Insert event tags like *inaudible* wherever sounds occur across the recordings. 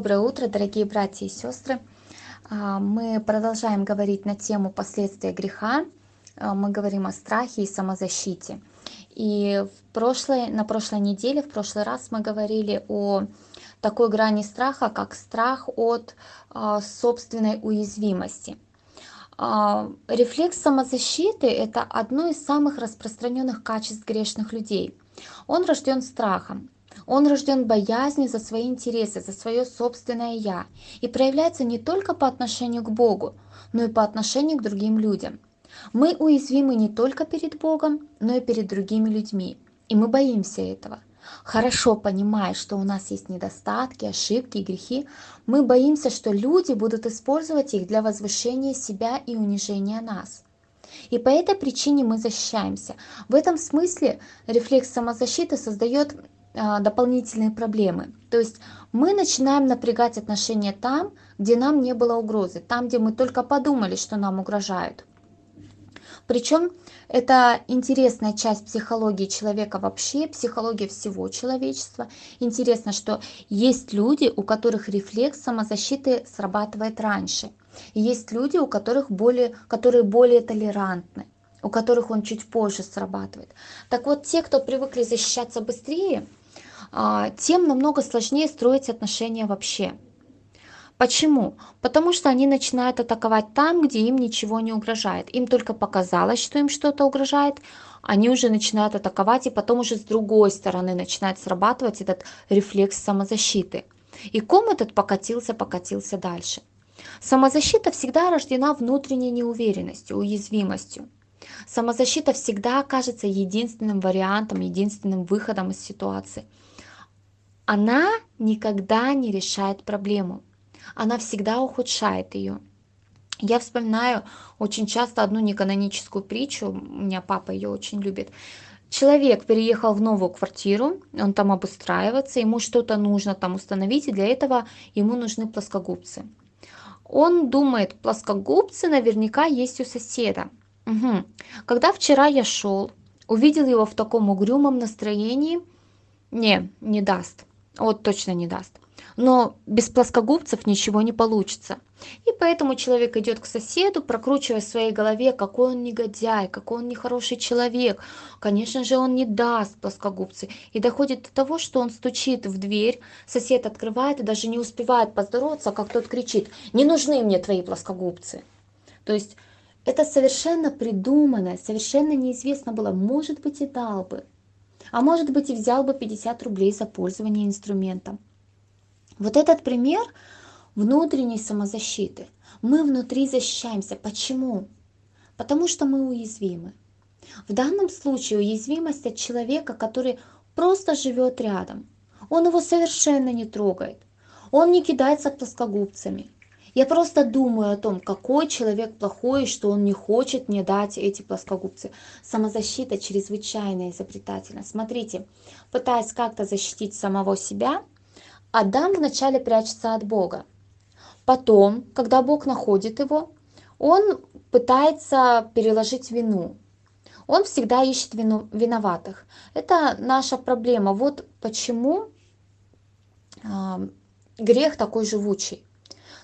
Доброе утро, дорогие братья и сестры. А, мы продолжаем говорить на тему последствия греха. А, мы говорим о страхе и самозащите. И в прошлой, на прошлой неделе, в прошлый раз мы говорили о такой грани страха, как страх от а, собственной уязвимости. Рефлекс самозащиты – это одно из самых распространенных качеств грешных людей. Он рожден страхом. Он рожден боязнью за свои интересы, за свое собственное «я» и проявляется не только по отношению к Богу, но и по отношению к другим людям. Мы уязвимы не только перед Богом, но и перед другими людьми, и мы боимся этого. Хорошо понимая, что у нас есть недостатки, ошибки грехи, мы боимся, что люди будут использовать их для возвышения себя и унижения нас. И по этой причине мы защищаемся. В этом смысле рефлекс самозащиты создает дополнительные проблемы. То есть мы начинаем напрягать отношения там, где нам не было угрозы, там, где мы только подумали, что нам угрожают. Причем это интересная часть психологии человека вообще, психология всего человечества. Интересно, что есть люди, у которых рефлекс самозащиты срабатывает раньше. Есть люди, у которых более, которые более толерантны у которых он чуть позже срабатывает. Так вот, те, кто привыкли защищаться быстрее, а, тем намного сложнее строить отношения вообще. Почему? Потому что они начинают атаковать там, где им ничего не угрожает. Им только показалось, что им что-то угрожает, они уже начинают атаковать, и потом уже с другой стороны начинает срабатывать этот рефлекс самозащиты. И ком этот покатился, покатился дальше. Самозащита всегда рождена внутренней неуверенностью, уязвимостью. Самозащита всегда окажется единственным вариантом, единственным выходом из ситуации – она никогда не решает проблему. Она всегда ухудшает ее. Я вспоминаю очень часто одну неканоническую притчу, у меня папа ее очень любит. Человек переехал в новую квартиру, он там обустраивается, ему что-то нужно там установить, и для этого ему нужны плоскогубцы. Он думает, плоскогубцы наверняка есть у соседа. Угу. Когда вчера я шел, увидел его в таком угрюмом настроении, не, не даст вот точно не даст. Но без плоскогубцев ничего не получится. И поэтому человек идет к соседу, прокручивая в своей голове, какой он негодяй, какой он нехороший человек. Конечно же, он не даст плоскогубцы. И доходит до того, что он стучит в дверь, сосед открывает и даже не успевает поздороваться, как тот кричит, не нужны мне твои плоскогубцы. То есть это совершенно придумано, совершенно неизвестно было, может быть и дал бы а может быть и взял бы 50 рублей за пользование инструментом. Вот этот пример внутренней самозащиты. Мы внутри защищаемся. Почему? Потому что мы уязвимы. В данном случае уязвимость от человека, который просто живет рядом. Он его совершенно не трогает. Он не кидается плоскогубцами. Я просто думаю о том, какой человек плохой, что он не хочет мне дать эти плоскогубцы. Самозащита чрезвычайно изобретательна. Смотрите, пытаясь как-то защитить самого себя, Адам вначале прячется от Бога. Потом, когда Бог находит его, он пытается переложить вину. Он всегда ищет вину, виноватых. Это наша проблема. Вот почему э, грех такой живучий.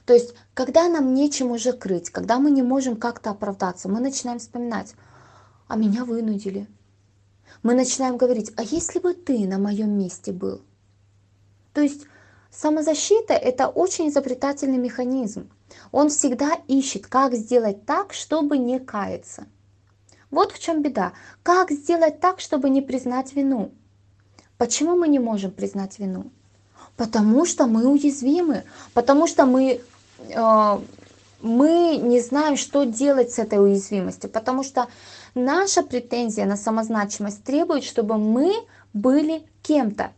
То есть, когда нам нечем уже крыть, когда мы не можем как-то оправдаться, мы начинаем вспоминать, а меня вынудили. Мы начинаем говорить, а если бы ты на моем месте был? То есть самозащита – это очень изобретательный механизм. Он всегда ищет, как сделать так, чтобы не каяться. Вот в чем беда. Как сделать так, чтобы не признать вину? Почему мы не можем признать вину? Потому что мы уязвимы, потому что мы мы не знаем, что делать с этой уязвимостью, потому что наша претензия на самозначимость требует, чтобы мы были кем-то.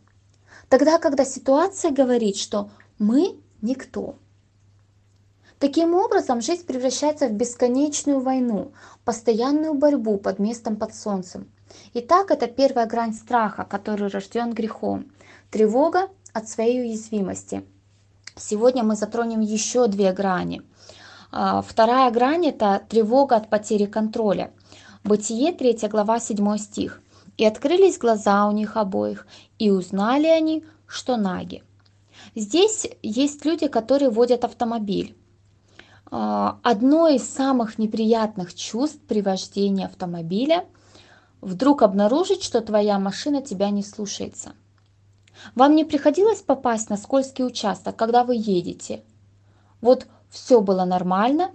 Тогда, когда ситуация говорит, что мы никто. Таким образом, жизнь превращается в бесконечную войну, постоянную борьбу под местом под солнцем. Итак, это первая грань страха, который рожден грехом. Тревога от своей уязвимости – Сегодня мы затронем еще две грани. А, вторая грань – это тревога от потери контроля. Бытие, 3 глава, 7 стих. «И открылись глаза у них обоих, и узнали они, что наги». Здесь есть люди, которые водят автомобиль. А, одно из самых неприятных чувств при вождении автомобиля – вдруг обнаружить, что твоя машина тебя не слушается. Вам не приходилось попасть на скользкий участок, когда вы едете? Вот все было нормально,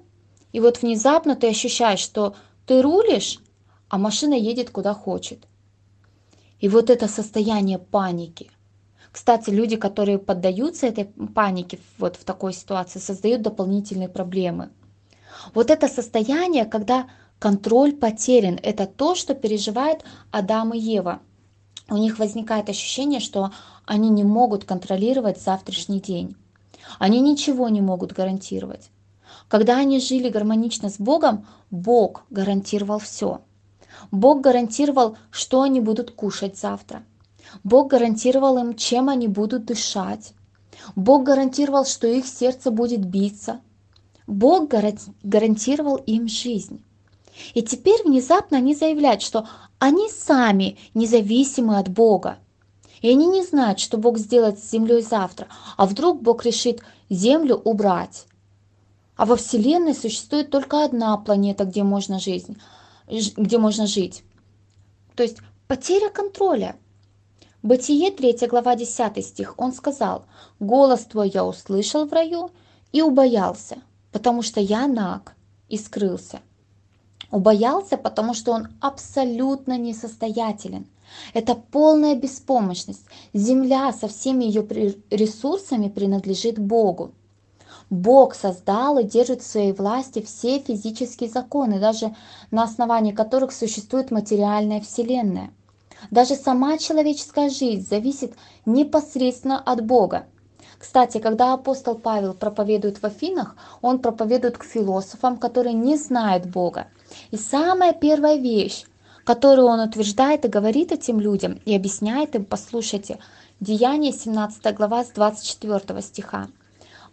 и вот внезапно ты ощущаешь, что ты рулишь, а машина едет куда хочет. И вот это состояние паники. Кстати, люди, которые поддаются этой панике вот в такой ситуации, создают дополнительные проблемы. Вот это состояние, когда контроль потерян, это то, что переживает Адам и Ева. У них возникает ощущение, что они не могут контролировать завтрашний день. Они ничего не могут гарантировать. Когда они жили гармонично с Богом, Бог гарантировал все. Бог гарантировал, что они будут кушать завтра. Бог гарантировал им, чем они будут дышать. Бог гарантировал, что их сердце будет биться. Бог гарантировал им жизнь. И теперь внезапно они заявляют, что они сами независимы от Бога. И они не знают, что Бог сделает с землей завтра, а вдруг Бог решит землю убрать. А во Вселенной существует только одна планета, где можно, жизнь, где можно жить. То есть потеря контроля. Бытие 3 глава 10 стих, он сказал, «Голос твой я услышал в раю и убоялся, потому что я наг и скрылся». Убоялся, потому что он абсолютно несостоятелен. Это полная беспомощность. Земля со всеми ее ресурсами принадлежит Богу. Бог создал и держит в своей власти все физические законы, даже на основании которых существует материальная Вселенная. Даже сама человеческая жизнь зависит непосредственно от Бога. Кстати, когда апостол Павел проповедует в Афинах, он проповедует к философам, которые не знают Бога. И самая первая вещь, которую он утверждает и говорит этим людям, и объясняет им, послушайте, Деяние 17 глава с 24 стиха.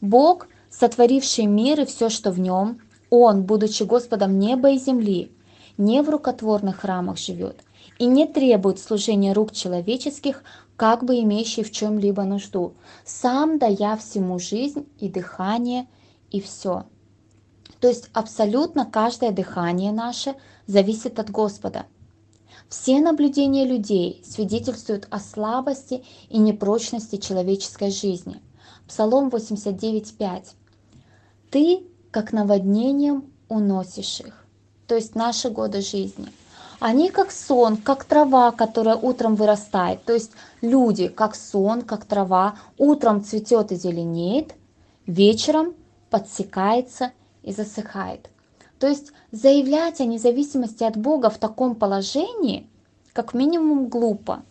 Бог сотворивший мир и все, что в нем, Он, будучи Господом неба и земли, не в рукотворных храмах живет и не требует служения рук человеческих, как бы имеющий в чем-либо нужду, сам дая всему жизнь и дыхание и все. То есть абсолютно каждое дыхание наше зависит от Господа. Все наблюдения людей свидетельствуют о слабости и непрочности человеческой жизни. Псалом 89.5 ты как наводнением уносишь их. То есть наши годы жизни. Они как сон, как трава, которая утром вырастает. То есть люди как сон, как трава, утром цветет и зеленеет, вечером подсекается и засыхает. То есть заявлять о независимости от Бога в таком положении, как минимум глупо.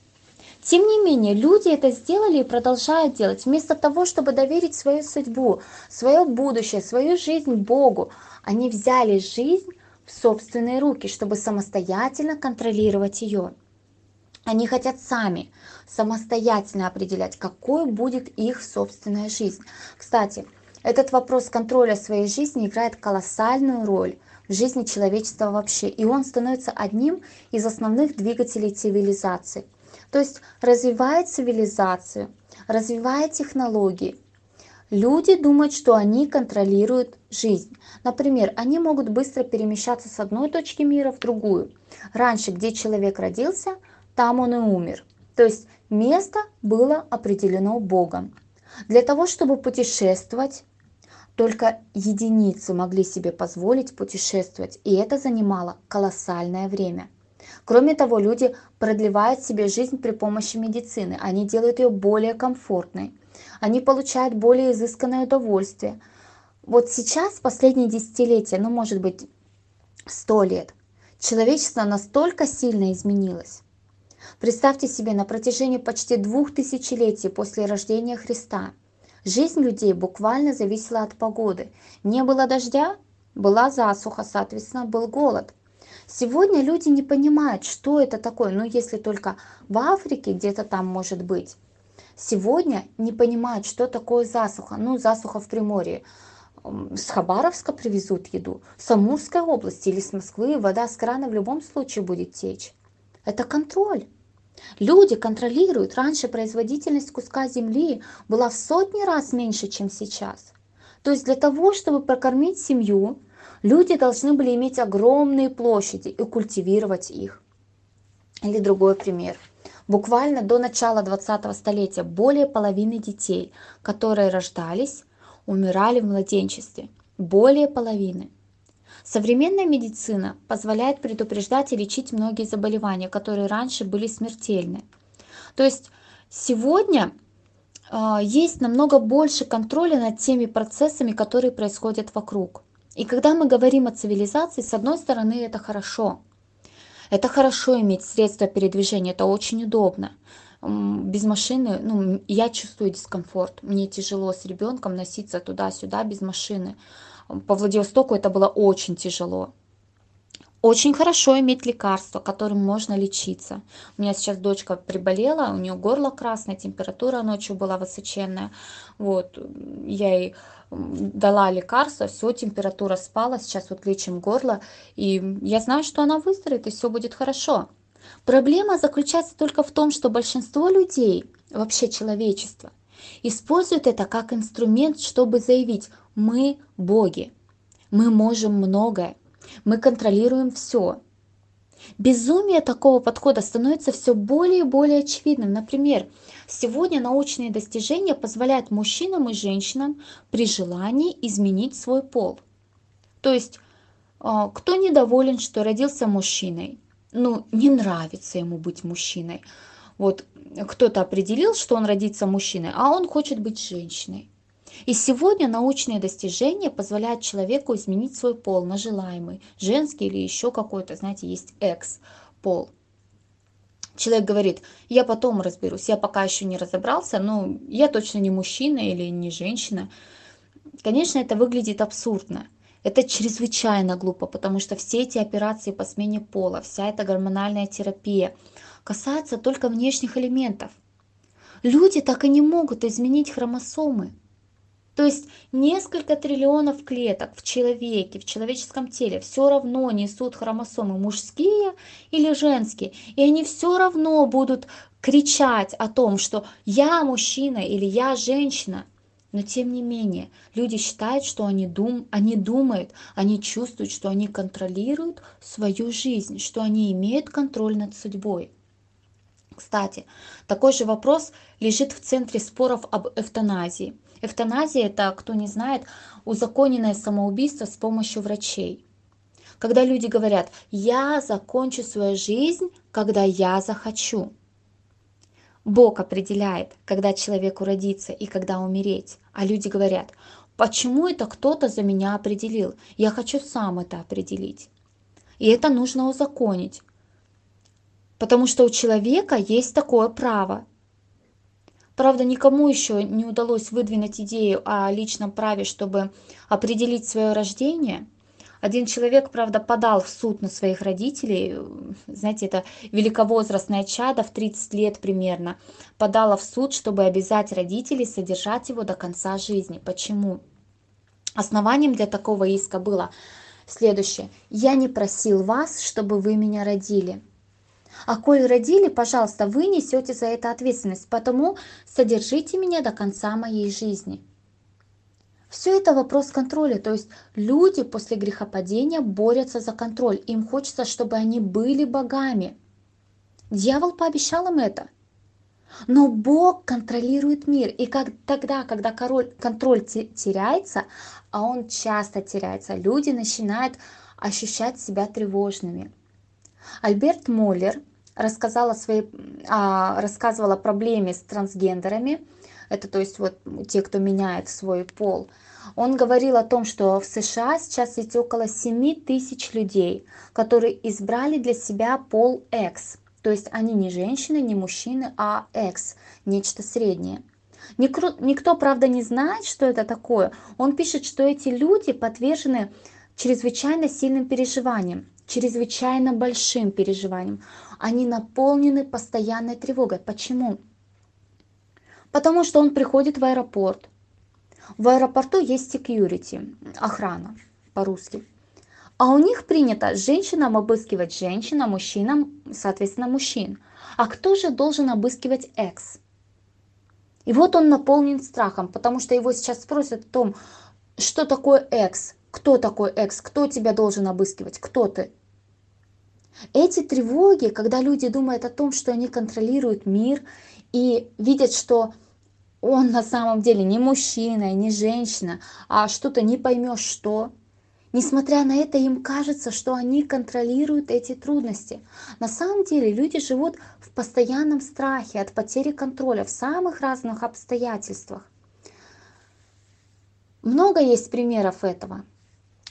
Тем не менее, люди это сделали и продолжают делать. Вместо того, чтобы доверить свою судьбу, свое будущее, свою жизнь Богу, они взяли жизнь в собственные руки, чтобы самостоятельно контролировать ее. Они хотят сами самостоятельно определять, какой будет их собственная жизнь. Кстати, этот вопрос контроля своей жизни играет колоссальную роль в жизни человечества вообще, и он становится одним из основных двигателей цивилизации – то есть развивает цивилизацию, развивает технологии. Люди думают, что они контролируют жизнь. Например, они могут быстро перемещаться с одной точки мира в другую. Раньше, где человек родился, там он и умер. То есть место было определено Богом. Для того, чтобы путешествовать, только единицы могли себе позволить путешествовать, и это занимало колоссальное время. Кроме того, люди продлевают себе жизнь при помощи медицины. Они делают ее более комфортной. Они получают более изысканное удовольствие. Вот сейчас, последние десятилетия, ну может быть сто лет, человечество настолько сильно изменилось. Представьте себе, на протяжении почти двух тысячелетий после рождения Христа жизнь людей буквально зависела от погоды. Не было дождя, была засуха, соответственно, был голод. Сегодня люди не понимают, что это такое, ну если только в Африке где-то там может быть. Сегодня не понимают, что такое засуха. Ну, засуха в Приморье. С Хабаровска привезут еду, с Амурской области или с Москвы вода с крана в любом случае будет течь. Это контроль. Люди контролируют. Раньше производительность куска земли была в сотни раз меньше, чем сейчас. То есть для того, чтобы прокормить семью, люди должны были иметь огромные площади и культивировать их. Или другой пример. Буквально до начала 20 столетия более половины детей, которые рождались, умирали в младенчестве. Более половины. Современная медицина позволяет предупреждать и лечить многие заболевания, которые раньше были смертельны. То есть сегодня э, есть намного больше контроля над теми процессами, которые происходят вокруг. И когда мы говорим о цивилизации, с одной стороны это хорошо. Это хорошо иметь средства передвижения, это очень удобно. Без машины, ну, я чувствую дискомфорт. Мне тяжело с ребенком носиться туда-сюда без машины по Владивостоку это было очень тяжело. Очень хорошо иметь лекарства, которым можно лечиться. У меня сейчас дочка приболела, у нее горло красное, температура ночью была высоченная. Вот, я ей дала лекарство, все, температура спала, сейчас вот лечим горло, и я знаю, что она выздоровеет, и все будет хорошо. Проблема заключается только в том, что большинство людей, вообще человечество, используют это как инструмент, чтобы заявить мы боги. Мы можем многое. Мы контролируем все. Безумие такого подхода становится все более и более очевидным. Например, сегодня научные достижения позволяют мужчинам и женщинам при желании изменить свой пол. То есть, а, кто недоволен, что родился мужчиной, ну, не нравится ему быть мужчиной. Вот кто-то определил, что он родится мужчиной, а он хочет быть женщиной. И сегодня научные достижения позволяют человеку изменить свой пол на желаемый, женский или еще какой-то, знаете, есть экс-пол. Человек говорит, я потом разберусь, я пока еще не разобрался, но я точно не мужчина или не женщина. Конечно, это выглядит абсурдно. Это чрезвычайно глупо, потому что все эти операции по смене пола, вся эта гормональная терапия касается только внешних элементов. Люди так и не могут изменить хромосомы. То есть несколько триллионов клеток в человеке, в человеческом теле все равно несут хромосомы мужские или женские. И они все равно будут кричать о том, что я мужчина или я женщина. Но тем не менее, люди считают, что они, дум, они думают, они чувствуют, что они контролируют свою жизнь, что они имеют контроль над судьбой. Кстати, такой же вопрос лежит в центре споров об эвтаназии. Эвтаназия – это, кто не знает, узаконенное самоубийство с помощью врачей. Когда люди говорят «я закончу свою жизнь, когда я захочу». Бог определяет, когда человеку родиться и когда умереть. А люди говорят «почему это кто-то за меня определил? Я хочу сам это определить». И это нужно узаконить. Потому что у человека есть такое право. Правда, никому еще не удалось выдвинуть идею о личном праве, чтобы определить свое рождение. Один человек, правда, подал в суд на своих родителей, знаете, это великовозрастное чадо в 30 лет примерно, подала в суд, чтобы обязать родителей содержать его до конца жизни. Почему? Основанием для такого иска было следующее. «Я не просил вас, чтобы вы меня родили». А коль родили, пожалуйста, вы несете за это ответственность, потому содержите меня до конца моей жизни. Все это вопрос контроля, то есть люди после грехопадения борются за контроль, им хочется, чтобы они были богами. Дьявол пообещал им это. Но Бог контролирует мир, и как, тогда, когда король, контроль теряется, а он часто теряется, люди начинают ощущать себя тревожными. Альберт Моллер рассказала своей, а, рассказывала о проблеме с трансгендерами, это то есть вот те, кто меняет свой пол. Он говорил о том, что в США сейчас есть около 7 тысяч людей, которые избрали для себя пол X. То есть они не женщины, не мужчины, а X, нечто среднее. Никто, никто, правда, не знает, что это такое. Он пишет, что эти люди подвержены чрезвычайно сильным переживаниям чрезвычайно большим переживанием. Они наполнены постоянной тревогой. Почему? Потому что он приходит в аэропорт. В аэропорту есть security, охрана по-русски. А у них принято женщинам обыскивать женщин, а мужчинам, соответственно, мужчин. А кто же должен обыскивать экс? И вот он наполнен страхом, потому что его сейчас спросят о том, что такое экс, кто такой экс, кто тебя должен обыскивать, кто ты. Эти тревоги, когда люди думают о том, что они контролируют мир и видят, что он на самом деле не мужчина, не женщина, а что-то не поймешь что. Несмотря на это, им кажется, что они контролируют эти трудности. На самом деле люди живут в постоянном страхе от потери контроля в самых разных обстоятельствах. Много есть примеров этого.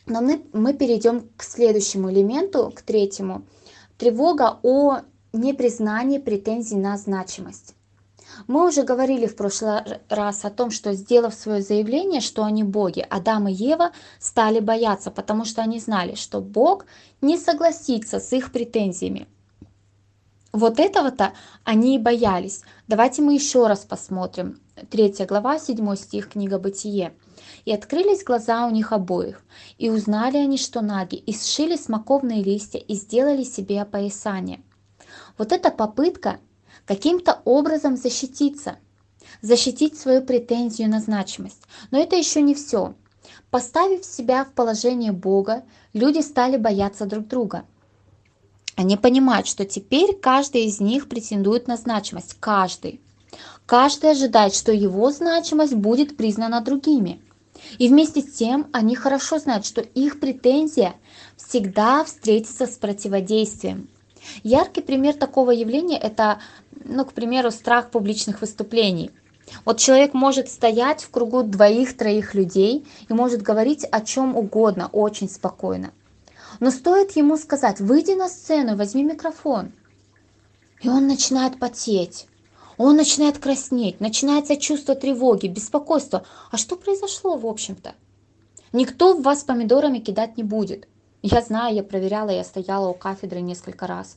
Но мы, мы перейдем к следующему элементу, к третьему. Тревога о непризнании претензий на значимость. Мы уже говорили в прошлый раз о том, что сделав свое заявление, что они боги, Адам и Ева стали бояться, потому что они знали, что Бог не согласится с их претензиями. Вот этого-то они и боялись. Давайте мы еще раз посмотрим. Третья глава, 7 стих, книга Бытие. «И открылись глаза у них обоих, и узнали они, что наги, и сшили смоковные листья, и сделали себе опоясание». Вот эта попытка каким-то образом защититься, защитить свою претензию на значимость. Но это еще не все. Поставив себя в положение Бога, люди стали бояться друг друга. Они понимают, что теперь каждый из них претендует на значимость. Каждый. Каждый ожидает, что его значимость будет признана другими. И вместе с тем они хорошо знают, что их претензия всегда встретится с противодействием. Яркий пример такого явления – это, ну, к примеру, страх публичных выступлений. Вот человек может стоять в кругу двоих-троих людей и может говорить о чем угодно, очень спокойно. Но стоит ему сказать, выйди на сцену, возьми микрофон. И он начинает потеть. Он начинает краснеть, начинается чувство тревоги, беспокойства. А что произошло, в общем-то? Никто в вас помидорами кидать не будет. Я знаю, я проверяла, я стояла у кафедры несколько раз.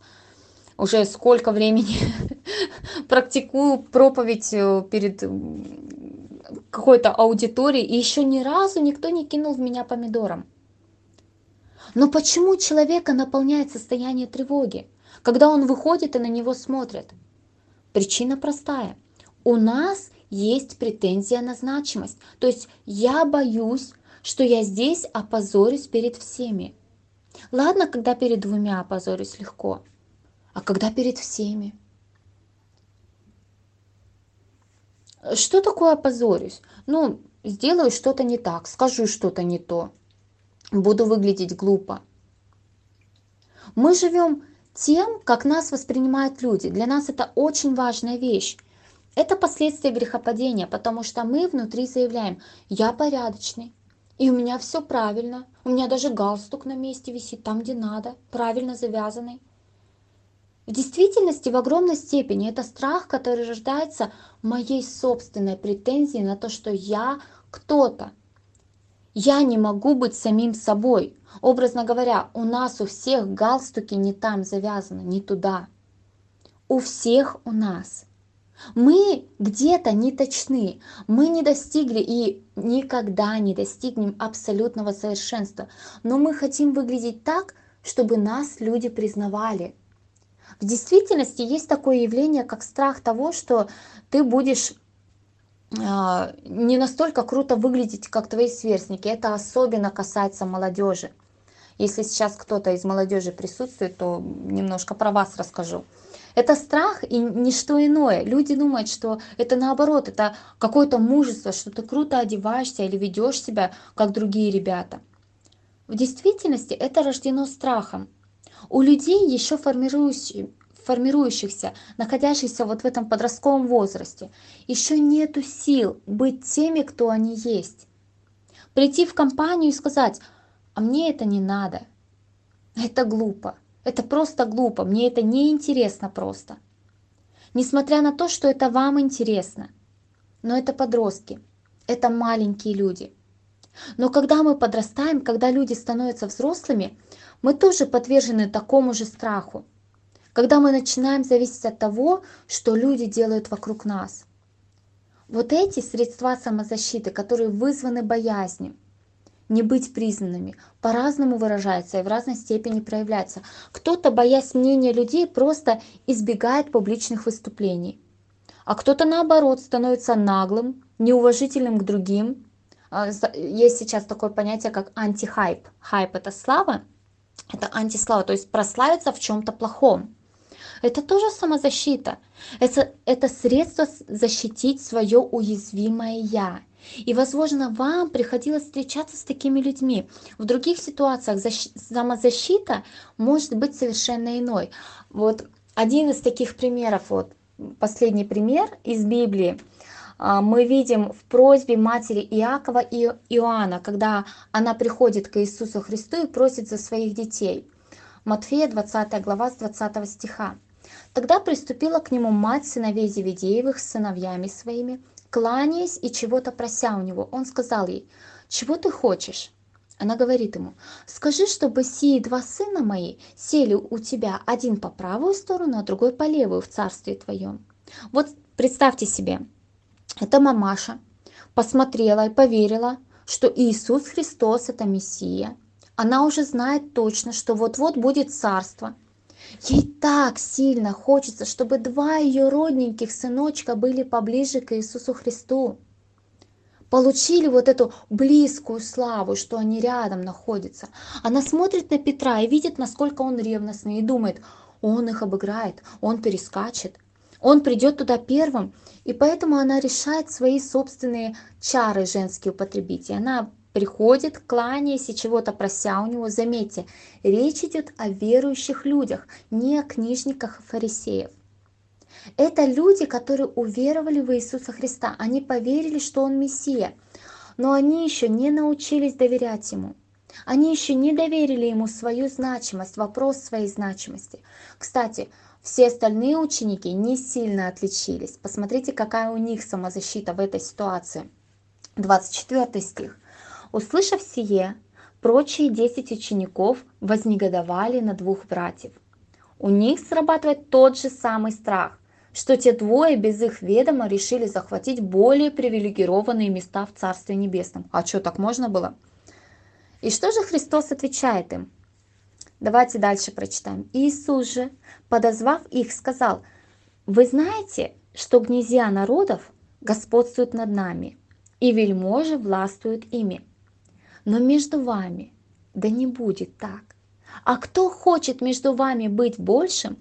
Уже сколько времени *laughs* практикую проповедь э, перед какой-то аудиторией, и еще ни разу никто не кинул в меня помидором. Но почему человека наполняет состояние тревоги, когда он выходит и на него смотрят? Причина простая. У нас есть претензия на значимость. То есть я боюсь, что я здесь опозорюсь перед всеми. Ладно, когда перед двумя опозорюсь легко, а когда перед всеми? Что такое опозорюсь? Ну, сделаю что-то не так, скажу что-то не то, буду выглядеть глупо. Мы живем тем, как нас воспринимают люди. Для нас это очень важная вещь. Это последствия грехопадения, потому что мы внутри заявляем, я порядочный, и у меня все правильно. У меня даже галстук на месте висит, там, где надо, правильно завязанный. В действительности, в огромной степени, это страх, который рождается моей собственной претензии на то, что я кто-то. Я не могу быть самим собой. Образно говоря, у нас у всех галстуки не там завязаны, не туда. У всех у нас. Мы где-то не точны, мы не достигли и никогда не достигнем абсолютного совершенства, но мы хотим выглядеть так, чтобы нас люди признавали. В действительности есть такое явление, как страх того, что ты будешь не настолько круто выглядеть, как твои сверстники. Это особенно касается молодежи. Если сейчас кто-то из молодежи присутствует, то немножко про вас расскажу. Это страх и ничто иное. Люди думают, что это наоборот, это какое-то мужество, что ты круто одеваешься или ведешь себя, как другие ребята. В действительности это рождено страхом. У людей еще формирующих, формирующихся, находящихся вот в этом подростковом возрасте, еще нету сил быть теми, кто они есть. Прийти в компанию и сказать, а мне это не надо. Это глупо. Это просто глупо, мне это не интересно просто. Несмотря на то, что это вам интересно. Но это подростки, это маленькие люди. Но когда мы подрастаем, когда люди становятся взрослыми, мы тоже подвержены такому же страху. Когда мы начинаем зависеть от того, что люди делают вокруг нас. Вот эти средства самозащиты, которые вызваны боязнью, не быть признанными, по-разному выражается и в разной степени проявляется. Кто-то, боясь мнения людей, просто избегает публичных выступлений. А кто-то, наоборот, становится наглым, неуважительным к другим. А, есть сейчас такое понятие, как антихайп. Хайп – это слава, это антислава, то есть прославиться в чем-то плохом. Это тоже самозащита. Это, это средство защитить свое уязвимое «я». И, возможно, вам приходилось встречаться с такими людьми. В других ситуациях защ... самозащита может быть совершенно иной. Вот один из таких примеров, вот последний пример из Библии, а, мы видим в просьбе матери Иакова и Иоанна, когда она приходит к Иисусу Христу и просит за своих детей. Матфея 20 глава с 20 стиха. Тогда приступила к нему мать сыновей Зеведеевых с сыновьями своими, кланяясь и чего-то прося у него. Он сказал ей, «Чего ты хочешь?» Она говорит ему, «Скажи, чтобы сии два сына мои сели у тебя, один по правую сторону, а другой по левую в царстве твоем». Вот представьте себе, эта мамаша посмотрела и поверила, что Иисус Христос – это Мессия. Она уже знает точно, что вот-вот будет царство – Ей так сильно хочется, чтобы два ее родненьких сыночка были поближе к Иисусу Христу. Получили вот эту близкую славу, что они рядом находятся. Она смотрит на Петра и видит, насколько он ревностный, и думает, он их обыграет, он перескачет, он придет туда первым. И поэтому она решает свои собственные чары женские употребить. И она приходит, кланяясь и чего-то прося у него. Заметьте, речь идет о верующих людях, не о книжниках и фарисеев. Это люди, которые уверовали в Иисуса Христа. Они поверили, что Он Мессия, но они еще не научились доверять Ему. Они еще не доверили Ему свою значимость, вопрос своей значимости. Кстати, все остальные ученики не сильно отличились. Посмотрите, какая у них самозащита в этой ситуации. 24 стих. Услышав сие, прочие десять учеников вознегодовали на двух братьев. У них срабатывает тот же самый страх, что те двое без их ведома решили захватить более привилегированные места в Царстве Небесном. А что, так можно было? И что же Христос отвечает им? Давайте дальше прочитаем. Иисус же, подозвав их, сказал, «Вы знаете, что князья народов господствуют над нами, и вельможи властвуют ими но между вами да не будет так. А кто хочет между вами быть большим,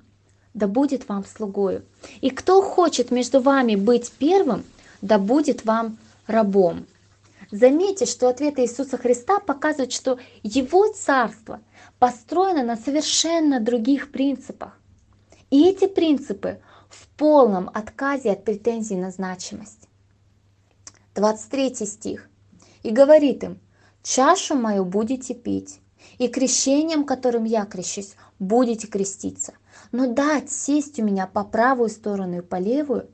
да будет вам слугою. И кто хочет между вами быть первым, да будет вам рабом. Заметьте, что ответ Иисуса Христа показывает, что Его Царство построено на совершенно других принципах. И эти принципы в полном отказе от претензий на значимость. 23 стих. «И говорит им, чашу мою будете пить, и крещением, которым я крещусь, будете креститься. Но дать сесть у меня по правую сторону и по левую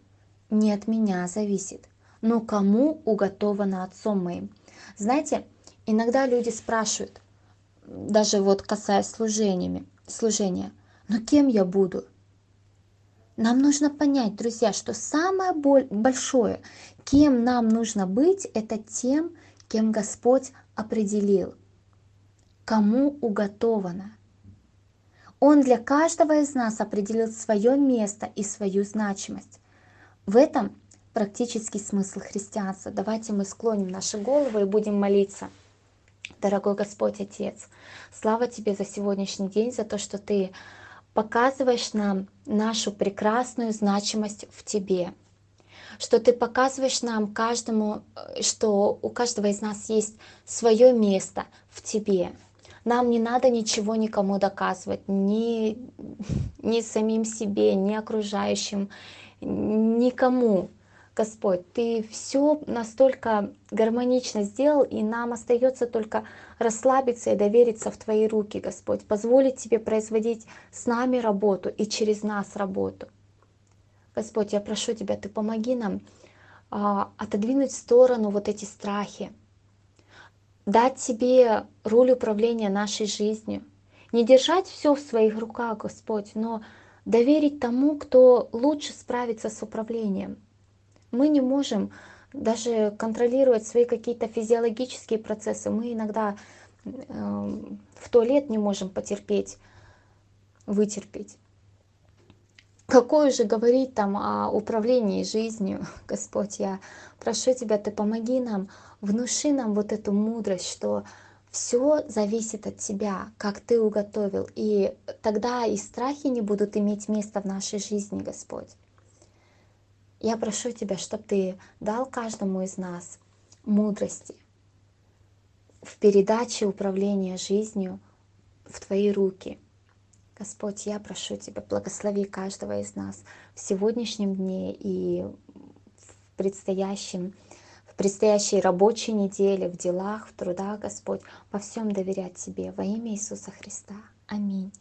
не от меня зависит, но кому уготовано отцом моим. Знаете, иногда люди спрашивают, даже вот касаясь служениями, служения, но кем я буду? Нам нужно понять, друзья, что самое большое, кем нам нужно быть, это тем, кем Господь определил, кому уготовано. Он для каждого из нас определил свое место и свою значимость. В этом практический смысл христианства. Давайте мы склоним наши головы и будем молиться. Дорогой Господь Отец, слава Тебе за сегодняшний день, за то, что Ты показываешь нам нашу прекрасную значимость в Тебе что ты показываешь нам каждому, э, что у каждого из нас есть свое место в тебе. Нам не надо ничего никому доказывать, ни, ни самим себе, ни окружающим, никому. Господь, Ты все настолько гармонично сделал, и нам остается только расслабиться и довериться в Твои руки, Господь, позволить Тебе производить с нами работу и через нас работу. Господь, я прошу Тебя, Ты помоги нам а, отодвинуть в сторону вот эти страхи, дать Тебе роль управления нашей жизнью, не держать все в своих руках, Господь, но доверить тому, кто лучше справится с управлением. Мы не можем даже контролировать свои какие-то физиологические процессы. Мы иногда э, в туалет не можем потерпеть, вытерпеть. Какое же говорить там о управлении жизнью, *laughs* Господь, я прошу Тебя, Ты помоги нам, внуши нам вот эту мудрость, что все зависит от Тебя, как Ты уготовил. И тогда и страхи не будут иметь места в нашей жизни, Господь. Я прошу Тебя, чтобы Ты дал каждому из нас мудрости в передаче управления жизнью в Твои руки. Господь, я прошу Тебя, благослови каждого из нас в сегодняшнем дне и в предстоящем в предстоящей рабочей неделе, в делах, в трудах, Господь, во всем доверять Тебе во имя Иисуса Христа. Аминь.